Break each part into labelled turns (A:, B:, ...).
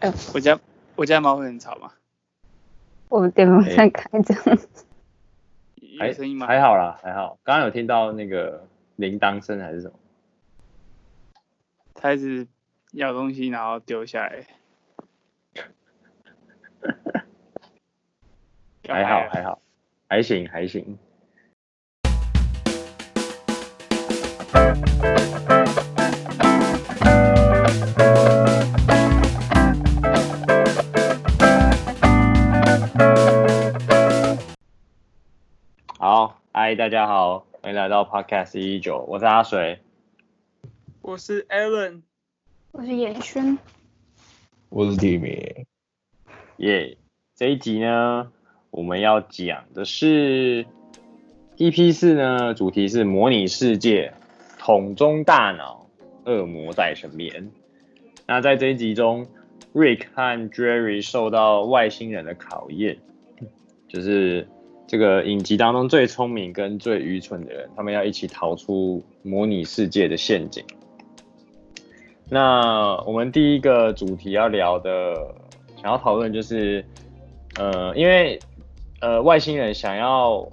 A: 哎，
B: 我家我家猫会很吵吗？
A: 我们电风扇开着，
B: 欸、有声音吗？
C: 还好啦，还好。刚刚有听到那个铃铛声还是什么？
B: 它是咬东西然后丢下来。
C: 还好还好，还行还行。嗨，大家好，欢迎来到 Podcast 一一九，我是阿水，
B: 我是 Alan，
A: 我是严轩，
D: 我是 Timmy，
C: 耶，这一集呢，我们要讲的是 EP 四呢，主题是模拟世界，桶中大脑，恶魔在身边。那在这一集中，Rick 和 Jerry 受到外星人的考验，就是。这个影集当中最聪明跟最愚蠢的人，他们要一起逃出模拟世界的陷阱。那我们第一个主题要聊的，想要讨论就是，呃，因为呃外星人想要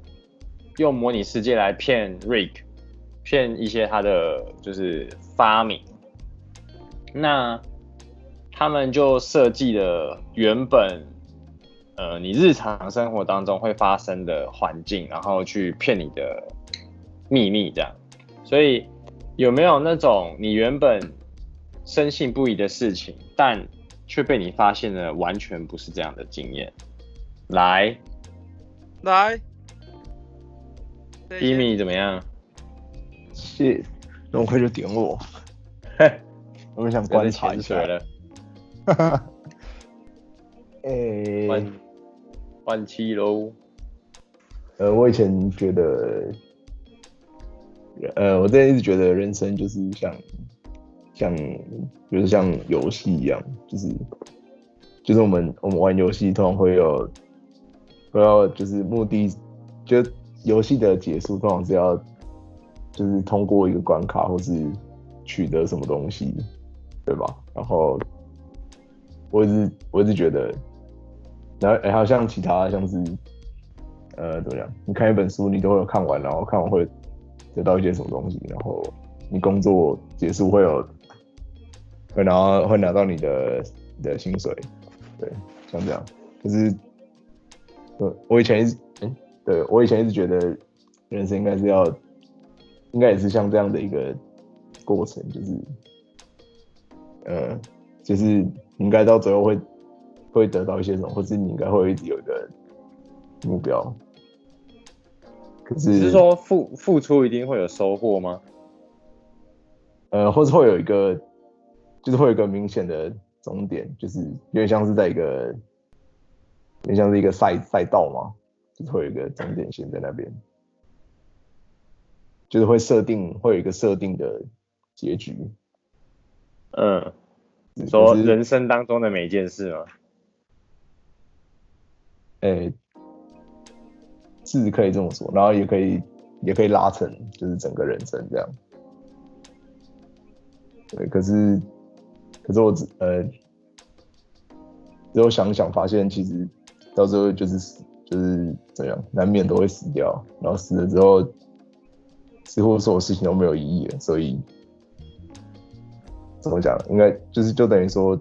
C: 用模拟世界来骗 Rick，骗一些他的就是发明，那他们就设计了原本。呃，你日常生活当中会发生的环境，然后去骗你的秘密，这样。所以有没有那种你原本深信不疑的事情，但却被你发现了完全不是这样的经验？来，
B: 来
C: ，Timmy 怎么样？
D: 是，那么快就点我？嘿，我们想观察一下了。哈哈，诶。
C: 换气喽。
D: 呃，我以前觉得，呃，我之前一直觉得人生就是像，像，就是像游戏一样，就是，就是我们我们玩游戏通常会有，会要就是目的，就游戏的结束通常是要，就是通过一个关卡或是取得什么东西，对吧？然后，我一直我一直觉得。然后，还有像其他，像是，呃，怎么样？你看一本书，你都会有看完，然后看完会得到一些什么东西，然后你工作结束会有，会拿会拿到你的你的薪水，对，像这样。就是，我以前一直，嗯，对，我以前一直觉得，人生应该是要，应该也是像这样的一个过程，就是，呃，就是应该到最后会。会得到一些什么，或是你应该会有一个目标。可是，
C: 是说付付出一定会有收获吗？
D: 呃，或是会有一个，就是会有一个明显的终点，就是有点像是在一个，有点像是一个赛赛道嘛，就是会有一个终点线在那边，就是会设定会有一个设定的结局。
C: 嗯，你说人生当中的每一件事吗？
D: 诶、欸，是可以这么说，然后也可以，也可以拉成就是整个人生这样。对，可是，可是我只呃，之后想想发现，其实到时候就是，就是怎样，难免都会死掉。然后死了之后，似乎所有事情都没有意义了。所以，怎么讲？应该就是就等于说，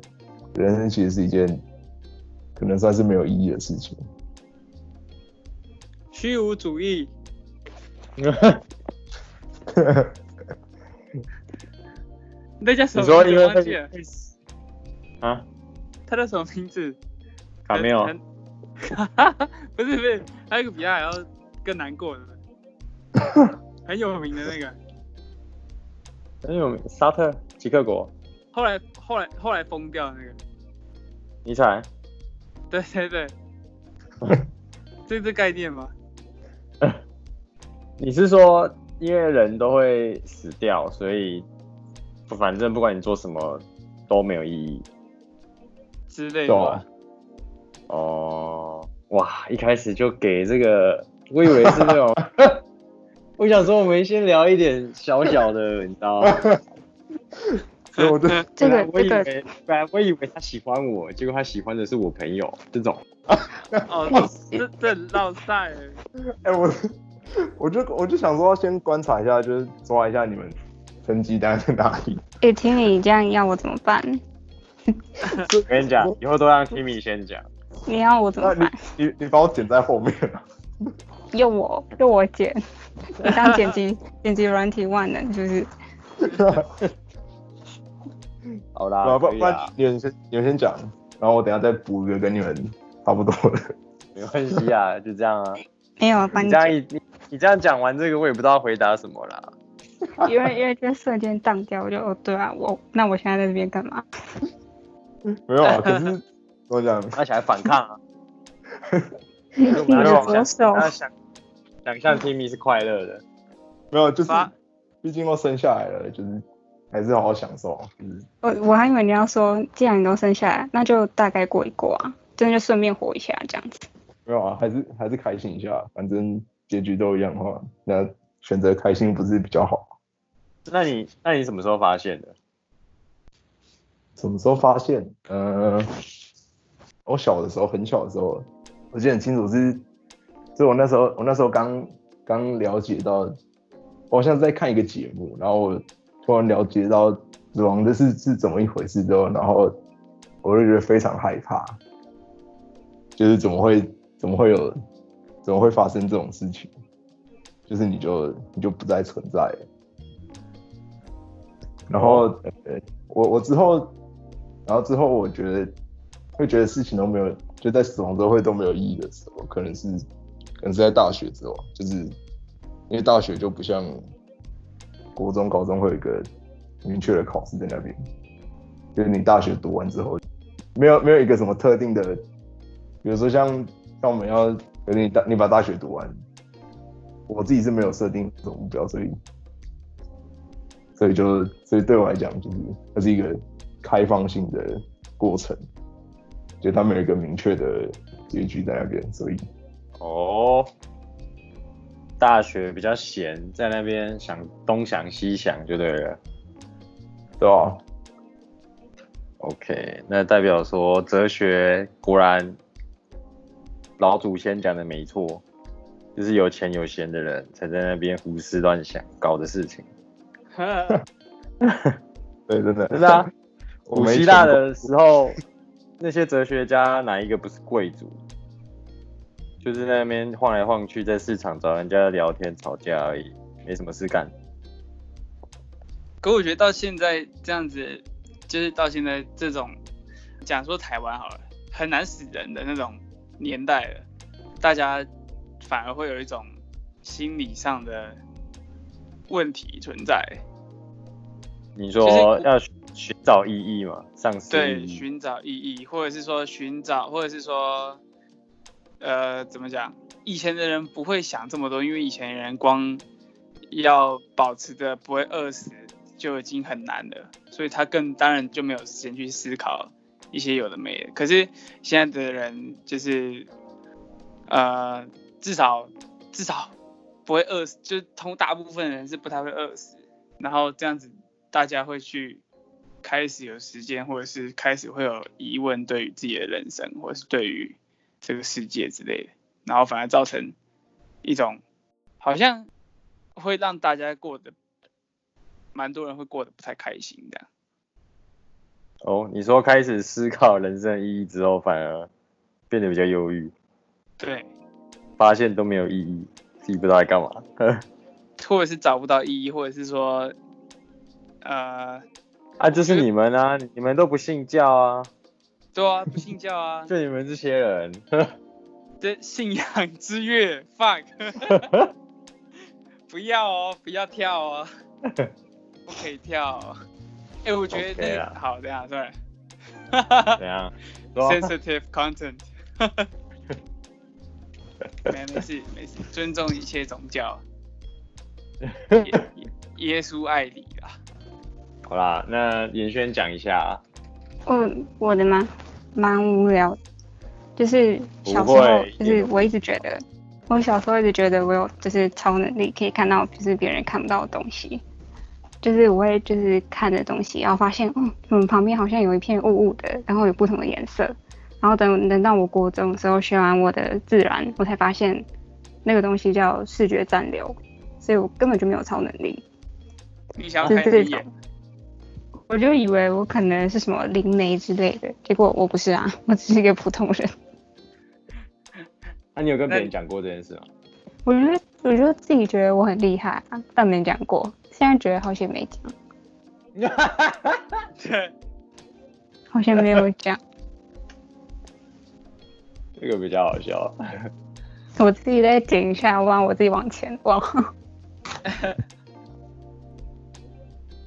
D: 人生其实是一件。可能算是没有意义的事情。
B: 虚无主义。那叫什么？你说因为忘记了
C: 啊？
B: 他叫什么名字？
C: 卡没有。
B: 不是不是，还有一个比他还要更难过的，很有名的那个。
C: 很有名，沙特吉克果。
B: 后来后来后来疯掉那个。
C: 尼采。
B: 对对对，这是概念吗？
C: 你是说，因为人都会死掉，所以反正不管你做什么都没有意义
B: 之类的。
C: 啊、哦，哇！一开始就给这个，我以为是那种，我想说我们先聊一点小小的，你知道吗？
D: 所以我就
C: 这个我以
A: 这个
C: 为本来我以为他喜欢我，结果他喜欢的是我朋友这种。
B: 哦，这这很绕赛。
D: 哎、我我就我就想说，先观察一下，就是抓一下你们成绩单在哪里。
A: 哎、听你这样要我怎么办？
C: 我跟你讲，以后都让 Timmy 先讲。
A: 你要我怎么
D: 那
A: 办？
D: 你你你把我剪在后面了。
A: 用我用我剪，你当剪辑剪辑软体万能，是不是？
C: 好啦，
D: 不不你们先你们先讲，然后我等下再补一个跟你们差不多的。
C: 没关系啊，就这样啊。
A: 没有帮
C: 你这样
A: 你
C: 你你这样讲完这个，我也不知道回答什么啦。
A: 因为因为这瞬间荡掉，我就哦对啊，我那我现在在这边干嘛？
D: 没有啊，可是我讲？
C: 他想来反抗啊。
A: 你
C: 我们
A: 的
C: 要想
A: 左手
C: 他想想象 Timmy 是快乐的。
D: 没有，就是毕竟都生下来了，就是还是好好享受。就是
A: 我我还以为你要说，既然你都生下来，那就大概过一过啊，真的就顺便活一下这样子。
D: 没有啊，还是还是开心一下，反正结局都一样的话，那选择开心不是比较好？
C: 那你那你什么时候发现的？
D: 什么时候发现？呃，我小的时候，很小的时候，我记得很清楚是，是我那时候我那时候刚刚了解到，我好像是在看一个节目，然后我突然了解到死亡的是是怎么一回事之后，然后我就觉得非常害怕，就是怎么会怎么会有怎么会发生这种事情？就是你就你就不再存在。然后，我我之后。然后之后，我觉得会觉得事情都没有，就在死亡之后会都没有意义的时候，可能是可能是在大学之后，就是因为大学就不像国中、高中会有一个明确的考试在那边，就是你大学读完之后，没有没有一个什么特定的，比如说像像我们要，你大你把大学读完，我自己是没有设定这种目标，所以所以就所以对我来讲，就是它是一个。开放性的过程，就他没有一个明确的结局在那边，所以
C: 哦，大学比较闲，在那边想东想西想就对了，
D: 对啊。
C: OK，那代表说哲学果然老祖先讲的没错，就是有钱有闲的人才在那边胡思乱想搞的事情。
D: 对，真的，
C: 真的啊。古希腊的时候，那些哲学家哪一个不是贵族？就是在那边晃来晃去，在市场找人家聊天吵架而已，没什么事干。
B: 可我觉得到现在这样子，就是到现在这种讲说台湾好了，很难死人的那种年代了，大家反而会有一种心理上的问题存在。
C: 你说要？寻找意义嘛，丧失
B: 对，寻找意义，或者是说寻找，或者是说，呃，怎么讲？以前的人不会想这么多，因为以前人光要保持着不会饿死就已经很难了，所以他更当然就没有时间去思考一些有的没的。可是现在的人就是，呃，至少至少不会饿死，就通大部分人是不太会饿死，然后这样子大家会去。开始有时间，或者是开始会有疑问，对于自己的人生，或者是对于这个世界之类的，然后反而造成一种好像会让大家过得蛮多人会过得不太开心的。
C: 哦，你说开始思考人生意义之后，反而变得比较忧郁。
B: 对，
C: 发现都没有意义，自己不知道在干嘛，
B: 或者是找不到意义，或者是说，呃。
C: 啊，就是你们啊，你们都不信教啊？
B: 对啊，不信教啊。
C: 就你们这些人，
B: 这信仰之月，fuck，不要哦，不要跳哦，不可以跳哦。哎、欸，我觉得那个 Okay 好，等下，sorry。
C: 怎样
B: ？Sensitive content。没没事没事，尊重一切宗教。耶耶稣爱你啦。
C: 好啦，那严轩讲一下啊。
A: 嗯我的吗？蛮无聊，就是小时候，就是我一直觉得，我小时候一直觉得我有就是超能力，可以看到就是别人看不到的东西。就是我会就是看着东西，然后发现，嗯，我们旁边好像有一片雾雾的，然后有不同的颜色。然后等等到我国中的时候学完我的自然，我才发现那个东西叫视觉暂留，所以我根本就没有超能力。
B: 你想要开这种？
A: 我就以为我可能是什么灵媒之类的，结果我不是啊，我只是一个普通人。
C: 那、啊、你有跟别人讲过这件事吗？
A: 我觉得，我就自己觉得我很厉害啊，但没讲过。现在觉得好像没讲。对，好像没有讲。
C: 这个比较好笑。
A: 我自己再剪一下，我让我自己往前往。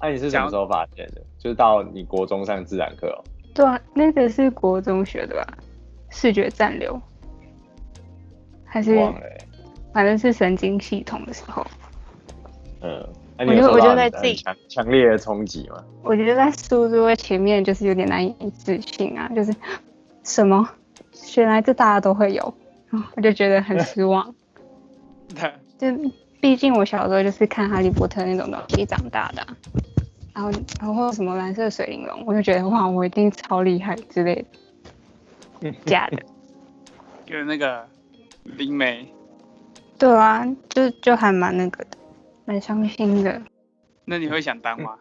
C: 那、啊、你是什么时候发现的？就是到你国中上自然课哦。
A: 对啊，那个是国中学的吧？视觉暂留，还是？忘了、欸。反正是神经系统的时候。
C: 嗯。我就我就在自己强强烈的冲击嘛。
A: 我觉得在书桌前面就是有点难以置信啊，就是什么，原来这大家都会有，我就觉得很失望。对。就毕竟我小时候就是看哈利波特那种东西长大的、啊。然后，然后什么蓝色水玲珑，我就觉得哇，我一定超厉害之类的。假的。
B: 就是那个灵媒。
A: 对啊，就就还蛮那个的，蛮伤心的。
B: 那你会想当吗？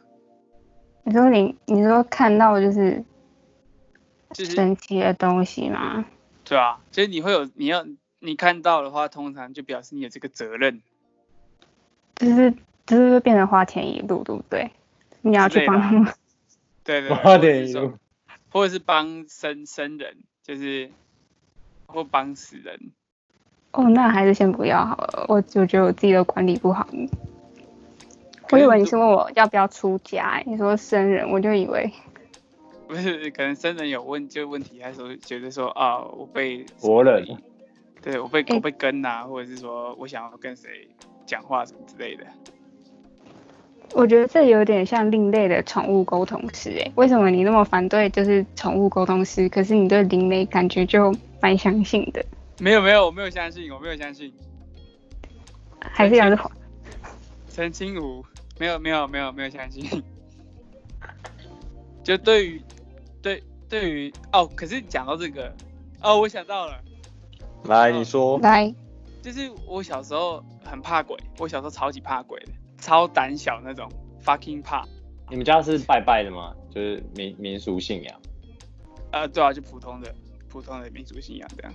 A: 你说你，你说看到就是神奇的东西吗？
B: 就是、对啊，就是你会有，你要你看到的话，通常就表示你有这个责任。
A: 就是就是会变成花钱一路，对不对？你要去帮他们，
B: 对对，或者是或者是帮生生人，就是或帮死人。
A: 哦，那还是先不要好了。我我觉得我自己的管理不好。我以为你是问我要不要出家，你说生人，我就以为
B: 不是，可能生人有问就问题，还是说觉得说啊，我被
C: 活人，
B: 对我被我被跟啊，或者是说我想要跟谁讲话什么之类的。
A: 我觉得这有点像另类的宠物沟通师诶，为什么你那么反对就是宠物沟通师？可是你对灵媒感觉就蛮相信的？
B: 没有没有，我没有相信，我没有相信，
A: 还是杨子
B: 陈清湖，没有没有没有没有相信。就对于对对于哦，可是讲到这个哦，我想到了，
C: 来你说，
A: 来，
B: 就是我小时候很怕鬼，我小时候超级怕鬼的。超胆小那种，fucking 怕。
C: 你们家是拜拜的吗？就是民民俗信仰？
B: 呃，对啊，就普通的普通的民俗信仰这样。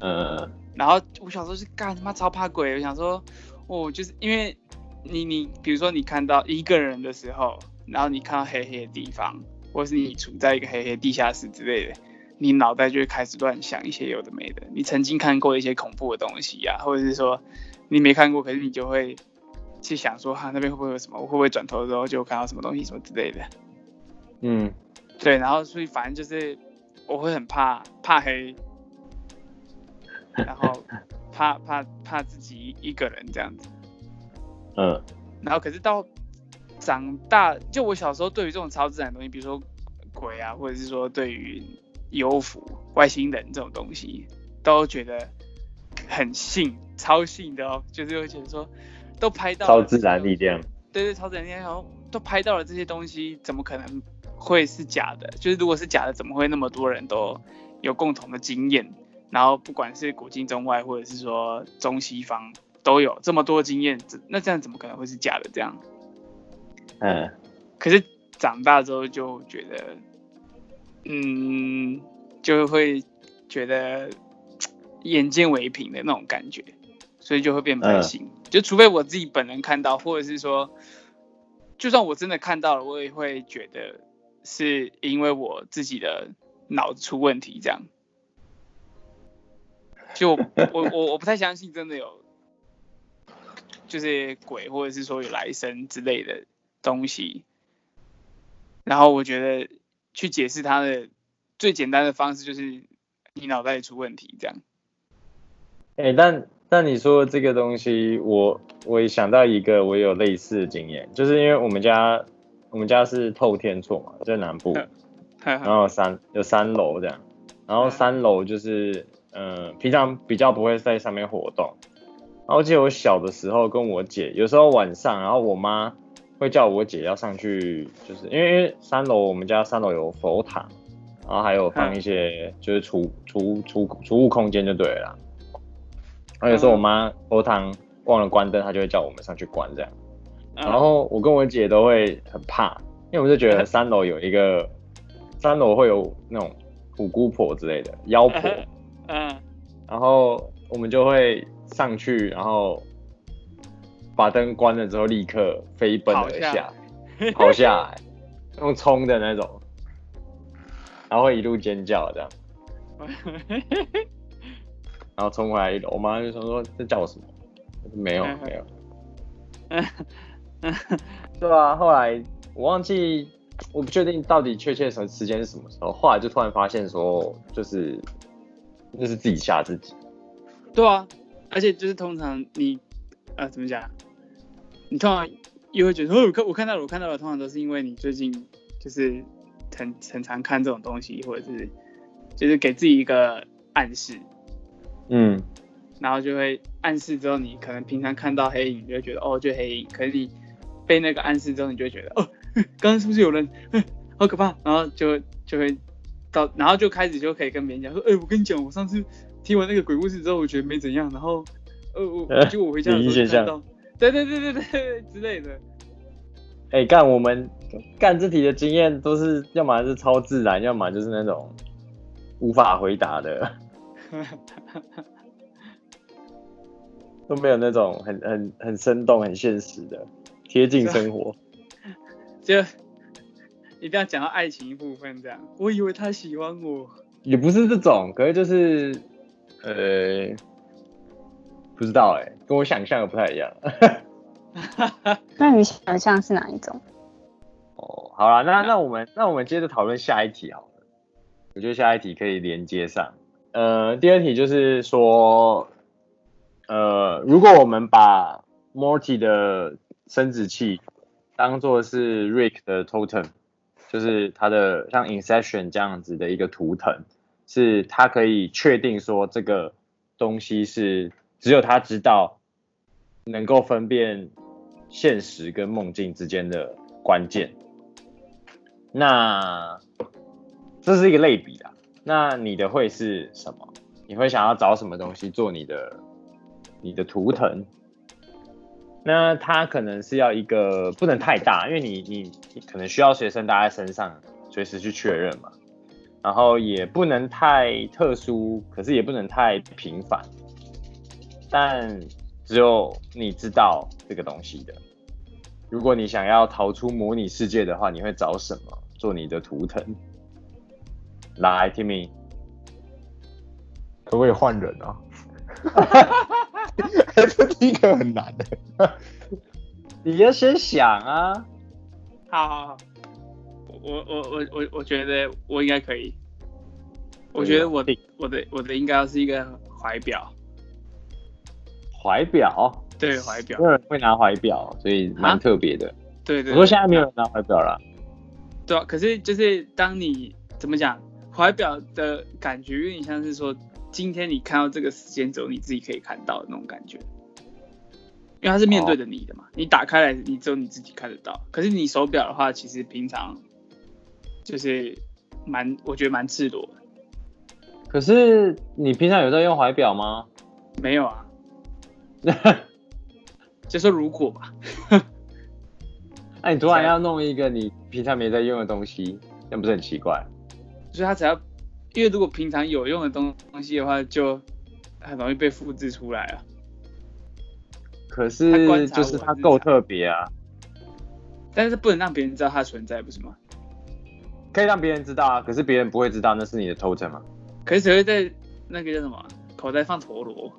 C: 嗯。
B: 然后我小时候是干他妈超怕鬼，我想说，哦，就是因为你你比如说你看到一个人的时候，然后你看到黑黑的地方，或是你处在一个黑黑地下室之类的，你脑袋就会开始乱想一些有的没的。你曾经看过一些恐怖的东西呀、啊，或者是说你没看过，可是你就会。去想说哈、啊、那边会不会有什么？我会不会转头的时候就看到什么东西什么之类的？
C: 嗯，
B: 对，然后所以反正就是我会很怕怕黑，然后 怕怕怕自己一个人这样子。
C: 嗯，
B: 然后可是到长大，就我小时候对于这种超自然的东西，比如说鬼啊，或者是说对于幽浮、外星人这种东西，都觉得很信，超信的哦，就是会觉得说。都拍到了
C: 超自然力量，
B: 对对，超自然力量，然后都拍到了这些东西，怎么可能会是假的？就是如果是假的，怎么会那么多人都有共同的经验？然后不管是古今中外，或者是说中西方，都有这么多经验，那这样怎么可能会是假的？这样，
C: 嗯，
B: 可是长大之后就觉得，嗯，就会觉得眼见为凭的那种感觉。所以就会变不太信，就除非我自己本人看到，或者是说，就算我真的看到了，我也会觉得是因为我自己的脑子出问题这样。就我 我我不太相信真的有，就是鬼或者是说有来生之类的东西。然后我觉得去解释它的最简单的方式就是你脑袋里出问题这样。
C: 哎、欸，但。但你说这个东西，我我也想到一个，我有类似的经验，就是因为我们家我们家是透天厝嘛，在南部，然后三有三楼这样，然后三楼就是嗯、呃，平常比较不会在上面活动。然后我记得我小的时候跟我姐，有时候晚上，然后我妈会叫我姐要上去，就是因为三楼我们家三楼有佛塔，然后还有放一些就是储储储储物空间就对了啦。然后有时候我妈佛堂忘了关灯，她就会叫我们上去关这样。然后我跟我姐都会很怕，因为我们就觉得三楼有一个三楼会有那种虎姑婆之类的妖婆，嗯，然后我们就会上去，然后。把灯关了之后，立刻飞奔而下，跑下，下来，用冲的那种，然后会一路尖叫这样，然后冲回来一楼，我妈就说说这叫我什么？没有没有，对啊，后来我忘记，我不确定到底确切什么时间是什么时候，后来就突然发现说，就是就是自己吓自己，
B: 对啊，而且就是通常你。呃，怎么讲？你通常又会觉得，哦，我看我看到了，我看到了，通常都是因为你最近就是很很常看这种东西，或者是就是给自己一个暗示，
C: 嗯，
B: 然后就会暗示之后，你可能平常看到黑影，你就会觉得哦，就黑影，可是你被那个暗示之后，你就会觉得哦，刚刚是不是有人？好可怕，然后就就会到，然后就开始就可以跟别人讲说，哎，我跟你讲，我上次听完那个鬼故事之后，我觉得没怎样，然后。呃，我就我回家的时候看到，对对对对对之类的。
C: 哎、欸，干我们干这题的经验都是，要么是超自然，要么就是那种无法回答的，都没有那种很很很生动、很现实的贴近生活。
B: 就一定要讲到爱情一部分这样。我以为他喜欢我，
C: 也不是这种，可是就是呃。不知道哎、欸，跟我想象的不太一样。
A: 那你想象是哪一种？
C: 哦，好了，那那我们那我们接着讨论下一题好了。我觉得下一题可以连接上。呃，第二题就是说，呃，如果我们把 Morty 的生殖器当做是 Rick 的 Totem，就是他的像 Inception 这样子的一个图腾，是他可以确定说这个东西是。只有他知道能够分辨现实跟梦境之间的关键。那这是一个类比啊。那你的会是什么？你会想要找什么东西做你的你的图腾？那它可能是要一个不能太大，因为你你可能需要随身带在身上，随时去确认嘛。然后也不能太特殊，可是也不能太频繁。但只有你知道这个东西的。如果你想要逃出模拟世界的话，你会找什么做你的图腾？来，Timmy，
D: 可不可以换人啊？哈哈哈哈哈！这第一个很难的，
C: 你要先想啊。
B: 好好好，我我我我我觉得我应该可以。我觉得我的我的我的应该要是一个怀表。
C: 怀表，
B: 对怀表，
C: 没有人会拿怀表，所以蛮特别的。
B: 对，对对，
C: 我说现在没有人拿怀表了。
B: 对啊，可是就是当你怎么讲，怀表的感觉有点像是说，今天你看到这个时间轴，你自己可以看到的那种感觉，因为它是面对着你的嘛，哦、你打开来，你只有你自己看得到。可是你手表的话，其实平常就是蛮，我觉得蛮赤裸的。
C: 可是你平常有在用怀表吗？
B: 没有啊。就说如果吧，
C: 那 你突然要弄一个你平常没在用的东西，那不是很奇怪？
B: 所以他只要，因为如果平常有用的东东西的话，就很容易被复制出来啊。
C: 可是就是它够特别啊，
B: 但是不能让别人知道它存在，不是吗？
C: 可以让别人知道啊，可是别人不会知道那是你的 totem 吗？
B: 可是谁会在那个叫什么口袋放陀螺？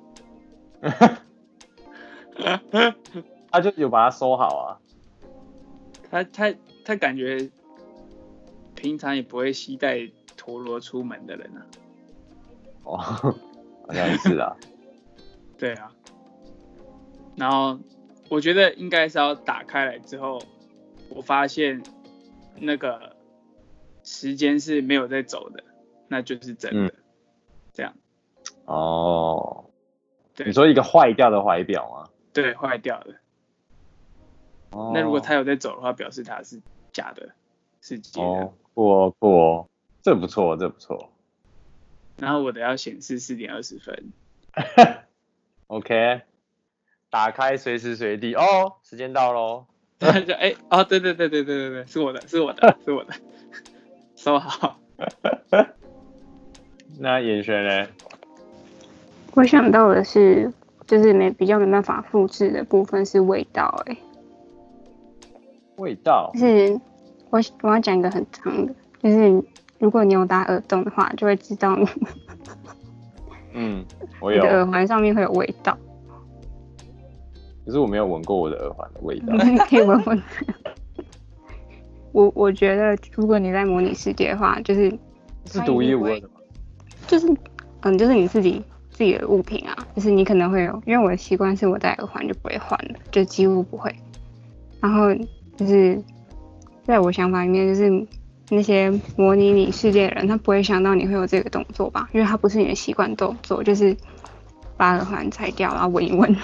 C: 他就有把它收好啊。
B: 他他他感觉平常也不会携带陀螺出门的人啊。
C: 哦，好像是啊。
B: 对啊。然后我觉得应该是要打开来之后，我发现那个时间是没有在走的，那就是真的。嗯、这样。
C: 哦。对你说一个坏掉的怀表吗？
B: 对，坏掉的。哦、那如果他有在走的话，表示他是假的，是假的。
C: 哦，不哦不哦，这不错，这不错。
B: 然后我的要显示四点二十分。
C: OK，打开随时随地哦，时间到喽。
B: 就 哎哦，对对对对对对对，是我的，是我的，是我的，收好。
C: 那眼神呢？
A: 我想到的是，就是没比较没办法复制的部分是味道，哎，
C: 味道。
A: 就是我我要讲一个很长的，就是如果你有打耳洞的话，就会知道你。
C: 嗯，我有。
A: 你的耳环上面会有味道。
C: 可是我没有闻过我的耳环的味道。
A: 你可以闻闻。我我觉得，如果你在模拟世界的话，就是
C: 是独一无二的吗？
A: 就是，嗯，就是你自己自己的物品啊，就是你可能会有，因为我的习惯是我戴耳环就不会换了，就几乎不会。然后就是在我想法里面，就是那些模拟你世界的人，他不会想到你会有这个动作吧？因为他不是你的习惯动作，就是把耳环拆掉，然后闻一闻。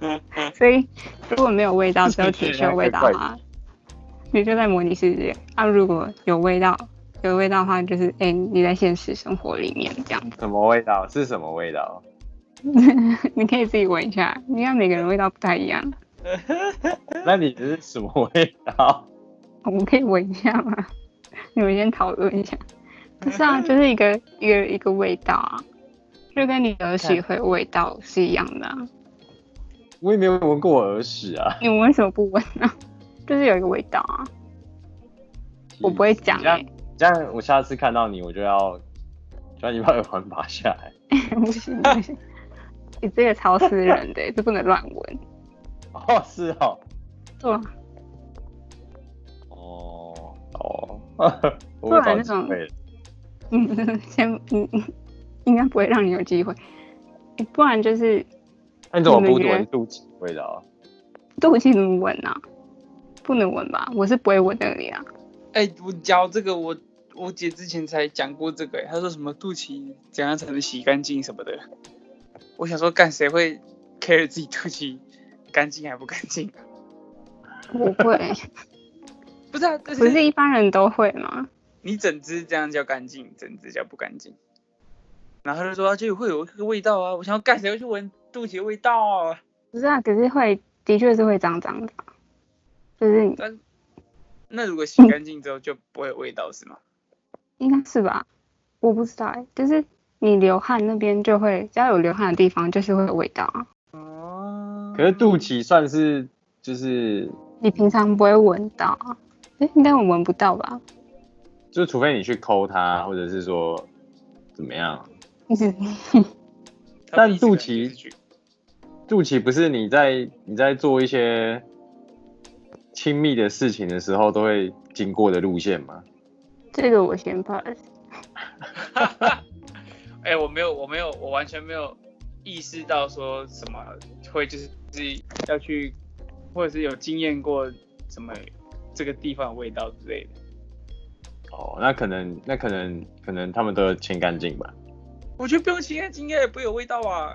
A: 所以如果没有味道，只有铁锈味道的话，你就在模拟世界。啊，如果有味道，有味道的话，就是哎、欸，你在现实生活里面这样子。
C: 什么味道？是什么味道？
A: 你可以自己闻一下，应该每个人味道不太一样。
C: 那你是什么味道？
A: 我们可以闻一下吗？你们先讨论一下。不是啊，就是一个一个一个味道啊。就跟你耳屎会味道是一样的啊。
C: 我也没有闻过我耳屎啊。
A: 你为什么不闻呢？就是有一个味道啊。我不会讲哎、欸。
C: 这样我下次看到你，我就要，就要你把耳环拔下来。
A: 不行不行，你这个超私人的，这不能乱闻。
C: 哦，是哦。
A: 对。
C: 哦哦。
A: 不然那种。嗯，先嗯。应该不会让你有机会，不然就是。
C: 那你怎么不闻肚脐味道啊？
A: 肚脐怎么闻啊？不能闻吧？我是不会闻那里啊。
B: 哎、欸，我教这个，我我姐之前才讲过这个、欸，她说什么肚脐怎样才能洗干净什么的。我想说，干谁会 care 自己肚脐干净还不干净？
A: 不会。
B: 不是啊，
A: 不是一般人都会吗？
B: 你整只这样叫干净，整只叫不干净。然后他就说，就会有一个味道啊！我想要干谁会去闻肚脐的味道啊？
A: 不是啊，可是会，的确是会脏脏的，就是你。
B: 但那如果洗干净之后就不会有味道是吗？
A: 应该是吧，我不知道哎，就是你流汗那边就会，只要有流汗的地方就是会有味道啊。
C: 哦。可是肚脐算是就是
A: 你平常不会闻到啊？哎，应该我闻不到吧？
C: 就除非你去抠它，或者是说怎么样。但肚脐，肚脐不是你在你在做一些亲密的事情的时候都会经过的路线吗？
A: 这个我先 pass。
B: 哎，我没有，我没有，我完全没有意识到说什么会就是自己要去，或者是有经验过什么这个地方的味道之类的。
C: 哦，那可能那可能可能他们都要清干净吧。
B: 我觉得不用清干净也不会有味道啊。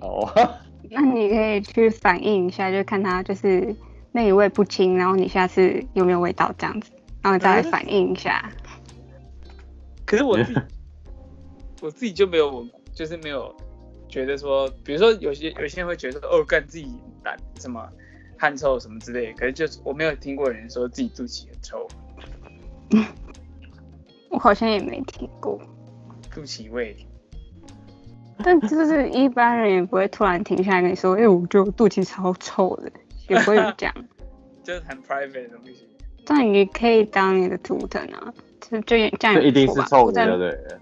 C: 哦，
A: 那你可以去反映一下，就看他就是那一味不清，然后你下次有没有味道这样子，然后再来反映一下。
B: 可是我自己，我自己就没有，就是没有觉得说，比如说有些有些人会觉得说，哦，干自己胆什么汗臭什么之类的，可是就是我没有听过人说自己肚脐很臭。
A: 我好像也没听过。
B: 肚脐味，
A: 但就是一般人也不会突然停下来跟你说，哎、欸，我觉得肚脐超臭的，也不会这样，
B: 就是很 private 的东西。
A: 但你可以当你的图腾啊，就就这样
C: 一定是臭的，对不对？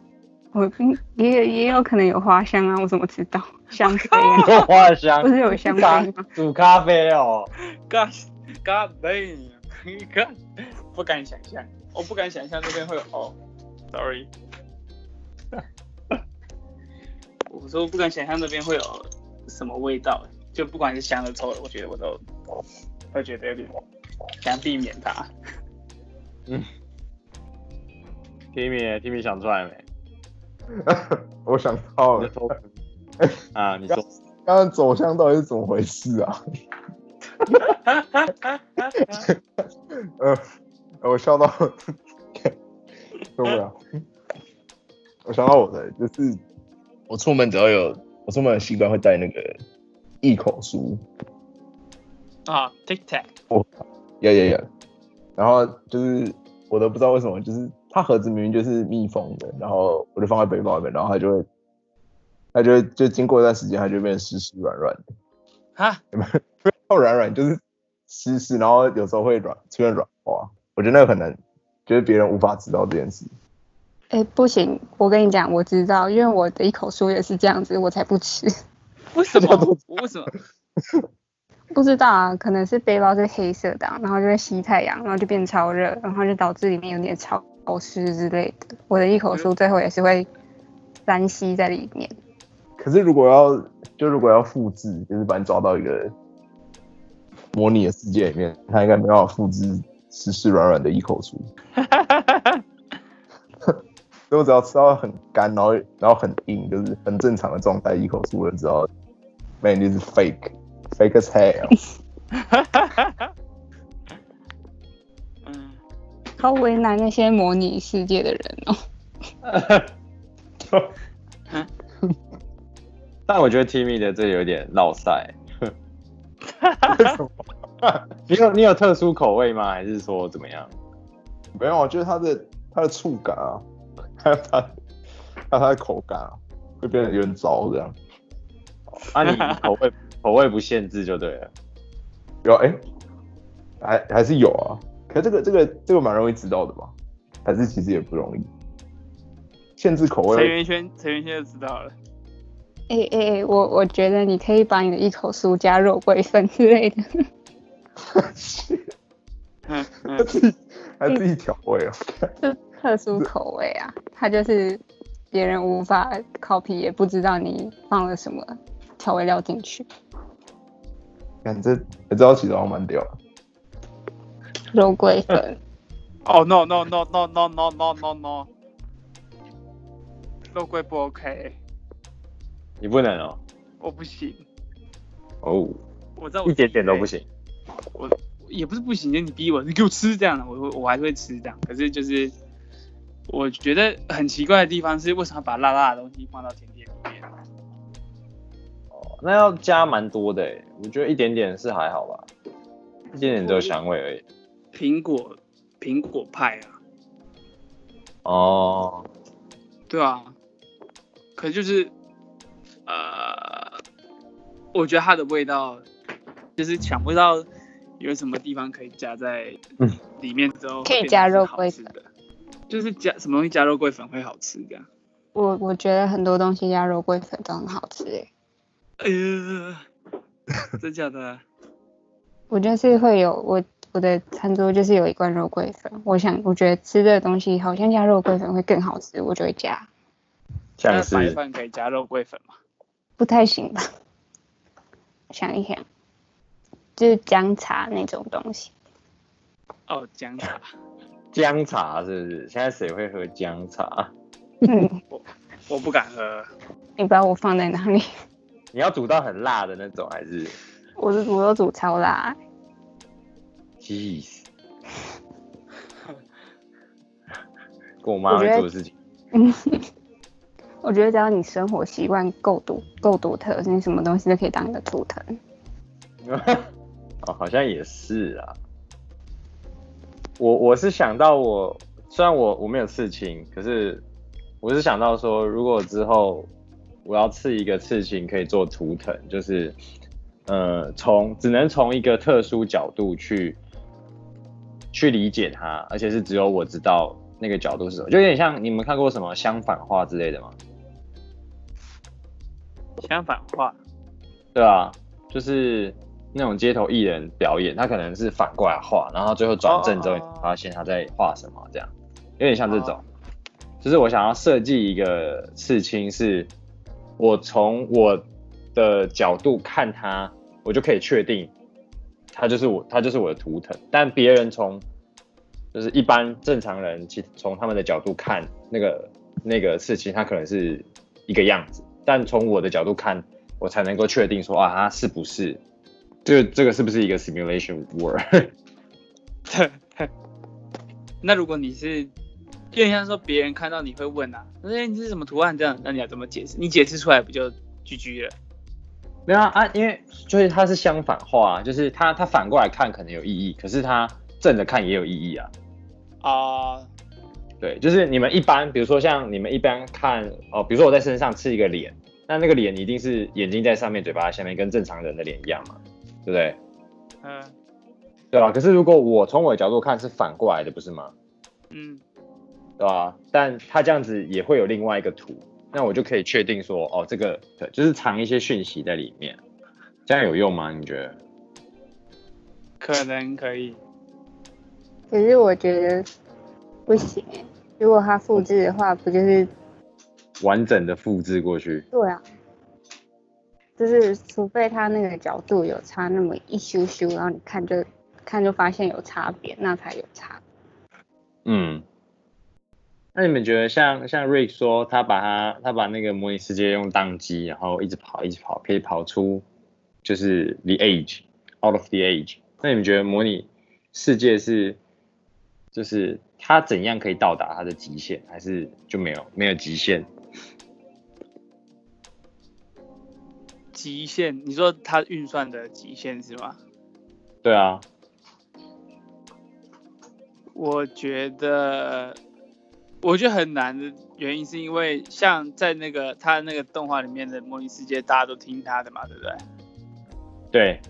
A: 我也也有可能有花香啊，我怎么知道？香 水啊，
C: 有花香，
A: 不是有香妃吗？
C: 煮咖啡哦，
B: 咖咖啡，你看，不敢想象，我不敢想象这边会有哦，sorry。我说我不敢想象这边会有什么味道，就不管是香的臭的，我觉得我都会觉得有点想避免它。
C: 嗯，Timmy，Timmy 想出来没？
D: 我想到了。
C: 啊，你说。
D: 刚刚走向到底是怎么回事啊？呃，我笑到受不了。我想到我的，就是我出门只要有我出门的习惯会带那个一口书
B: 啊，Tic Tac，
D: 我，有有有，然后就是我都不知道为什么，就是它盒子明明就是密封的，然后我就放在背包里面，然后它就会，它就会就经过一段时间，它就变湿湿软软的，
B: 哈，
D: 有 没有？软软，就是湿湿，然后有时候会软出现软化，我觉得那个很难，就是别人无法知道这件事。
A: 哎、欸，不行，我跟你讲，我知道，因为我的一口酥也是这样子，我才不吃。
B: 为什么？为什么？
A: 不知道啊，可能是背包是黑色的，然后就会吸太阳，然后就变超热，然后就导致里面有点潮湿之类的。我的一口酥最后也是会三吸在里面。
D: 可是如果要，就如果要复制，就是把你抓到一个模拟的世界里面，它应该没办法复制湿湿软软的一口酥。所以我只要吃到很干，然后然后很硬，就是很正常的状态，一口酥我就知道，man this is fake，fake as hell。
A: 好为难那些模拟世界的人哦。
C: 但我觉得 Timmy 的这有点烙赛。
D: 为什么？
C: 你有你有特殊口味吗？还是说怎么样？
D: 没有，我觉得它的它的触感啊。还有它，还有它的口感啊，会变得有点糟这样。
C: 啊，你口味口味不限制就对了。
D: 有哎、欸，还还是有啊。可是这个这个这个蛮容易知道的吧？还是其实也不容易。限制口味。
B: 陈元轩，陈元轩就知道了。
A: 哎哎哎，我我觉得你可以把你的一口酥加肉桂粉之类的。
B: 嗯嗯，
D: 还自己还自己调味 啊。
A: 特殊口味啊，它就是别人无法 copy，也不知道你放了什么调味料进去。
D: 看这，这道其实还蛮屌的。
A: 肉桂粉。
B: 哦、oh, no no no no no no no no no，肉桂不 OK。
C: 你不能哦。
B: 我不行。
C: 哦、oh,。
B: 我知道。
C: 一点点都不行。
B: 我也不是不行，就你逼我，你给我吃这样的，我我还是会吃这样，可是就是。我觉得很奇怪的地方是，为什么把辣辣的东西放到甜点里面？
C: 哦，那要加蛮多的诶，我觉得一点点是还好吧，一点点只有香味而已。
B: 苹果，苹果派啊。
C: 哦。
B: 对啊。可就是，呃，我觉得它的味道，就是想不到有什么地方可以加在里面之后，
A: 可以加肉桂粉。
B: 就是加什么东西加肉桂粉会好吃这样？
A: 我我觉得很多东西加肉桂粉都很好吃诶。
B: 哎呀，真假的？
A: 我就是会有我我的餐桌就是有一罐肉桂粉，我想我觉得吃这个东西好像加肉桂粉会更好吃，我就会加。
C: 像是白
B: 饭可以加肉桂粉吗？
A: 不太行吧？想一想，就是姜茶那种东西。
B: 哦，姜茶。
C: 姜茶是不是？现在谁会喝姜茶？
A: 嗯，
B: 我我不敢喝。
A: 你把我放在哪里？
C: 你要煮到很辣的那种，还是？
A: 我是我都煮超辣。
C: Jeez。跟我妈会做的事情。
A: 嗯，我觉得只要你生活习惯够独够独特，你什么东西都可以当你的图腾。
C: 哦，好像也是啊。我我是想到我虽然我我没有刺青，可是我是想到说，如果之后我要刺一个刺青，可以做图腾，就是呃从只能从一个特殊角度去去理解它，而且是只有我知道那个角度是什么，就有点像你们看过什么相反画之类的吗？
B: 相反画？对
C: 啊，就是。那种街头艺人表演，他可能是反过来画，然后最后转正之后，发现他在画什么，这样有点像这种。就是我想要设计一个刺青，是我从我的角度看他，我就可以确定他就是我，他就是我的图腾。但别人从就是一般正常人，其从他们的角度看那个那个事情，他可能是一个样子，但从我的角度看，我才能够确定说啊，它是不是这这个是不是一个 simulation world？
B: 那如果你是，就像说别人看到你会问啊，哎、欸，你是什么图案这样？那你要怎么解释？你解释出来不就 GG 了？
C: 没有啊，啊，因为就是它是相反化啊，就是它它反过来看可能有意义，可是它正着看也有意义啊。
B: 啊、uh...，
C: 对，就是你们一般，比如说像你们一般看哦，比如说我在身上刺一个脸，那那个脸一定是眼睛在上面，嘴巴在下面，跟正常人的脸一样嘛，对不对？
B: 嗯、uh...，
C: 对吧？可是如果我从我的角度看是反过来的，不是吗？
B: 嗯，
C: 对吧？但它这样子也会有另外一个图。那我就可以确定说，哦，这个对，就是藏一些讯息在里面，这样有用吗？你觉得？
B: 可能可以，
A: 可是我觉得不行。如果它复制的话，不就是
C: 完整的复制过去？
A: 对啊，就是除非它那个角度有差那么一咻咻，然后你看就看就发现有差别，那才有差。
C: 嗯。那你们觉得像像 Rick 说他把他他把那个模拟世界用当机，然后一直跑一直跑，可以跑出就是 the age out of the age。那你们觉得模拟世界是就是他怎样可以到达他的极限，还是就没有没有极限？
B: 极限？你说他运算的极限是吗？
C: 对啊。
B: 我觉得。我觉得很难的原因是因为像在那个他那个动画里面的模拟世界，大家都听他的嘛，对不对？
C: 对。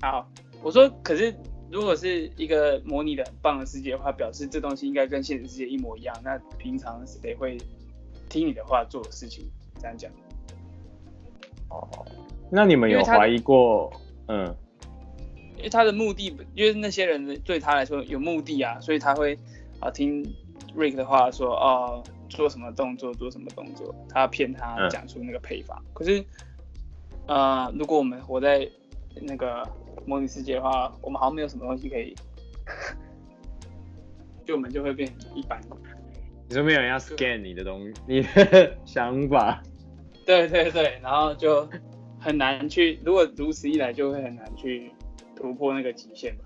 B: 好，我说，可是如果是一个模拟的很棒的世界的话，表示这东西应该跟现实世界一模一样。那平常谁会听你的话做的事情？这样讲。
C: 哦，那你们有怀疑过？嗯。
B: 因为他的目的，因为那些人对他来说有目的啊，所以他会啊听。Rick 的话说哦，做什么动作做什么动作，他骗他讲出那个配方。嗯、可是，呃，如果我们活在那个模拟世界的话，我们好像没有什么东西可以，就我们就会变一般。
C: 你说没有人要 scan 你的东西，你的 想法？
B: 对对对，然后就很难去，如果如此一来，就会很难去突破那个极限吧。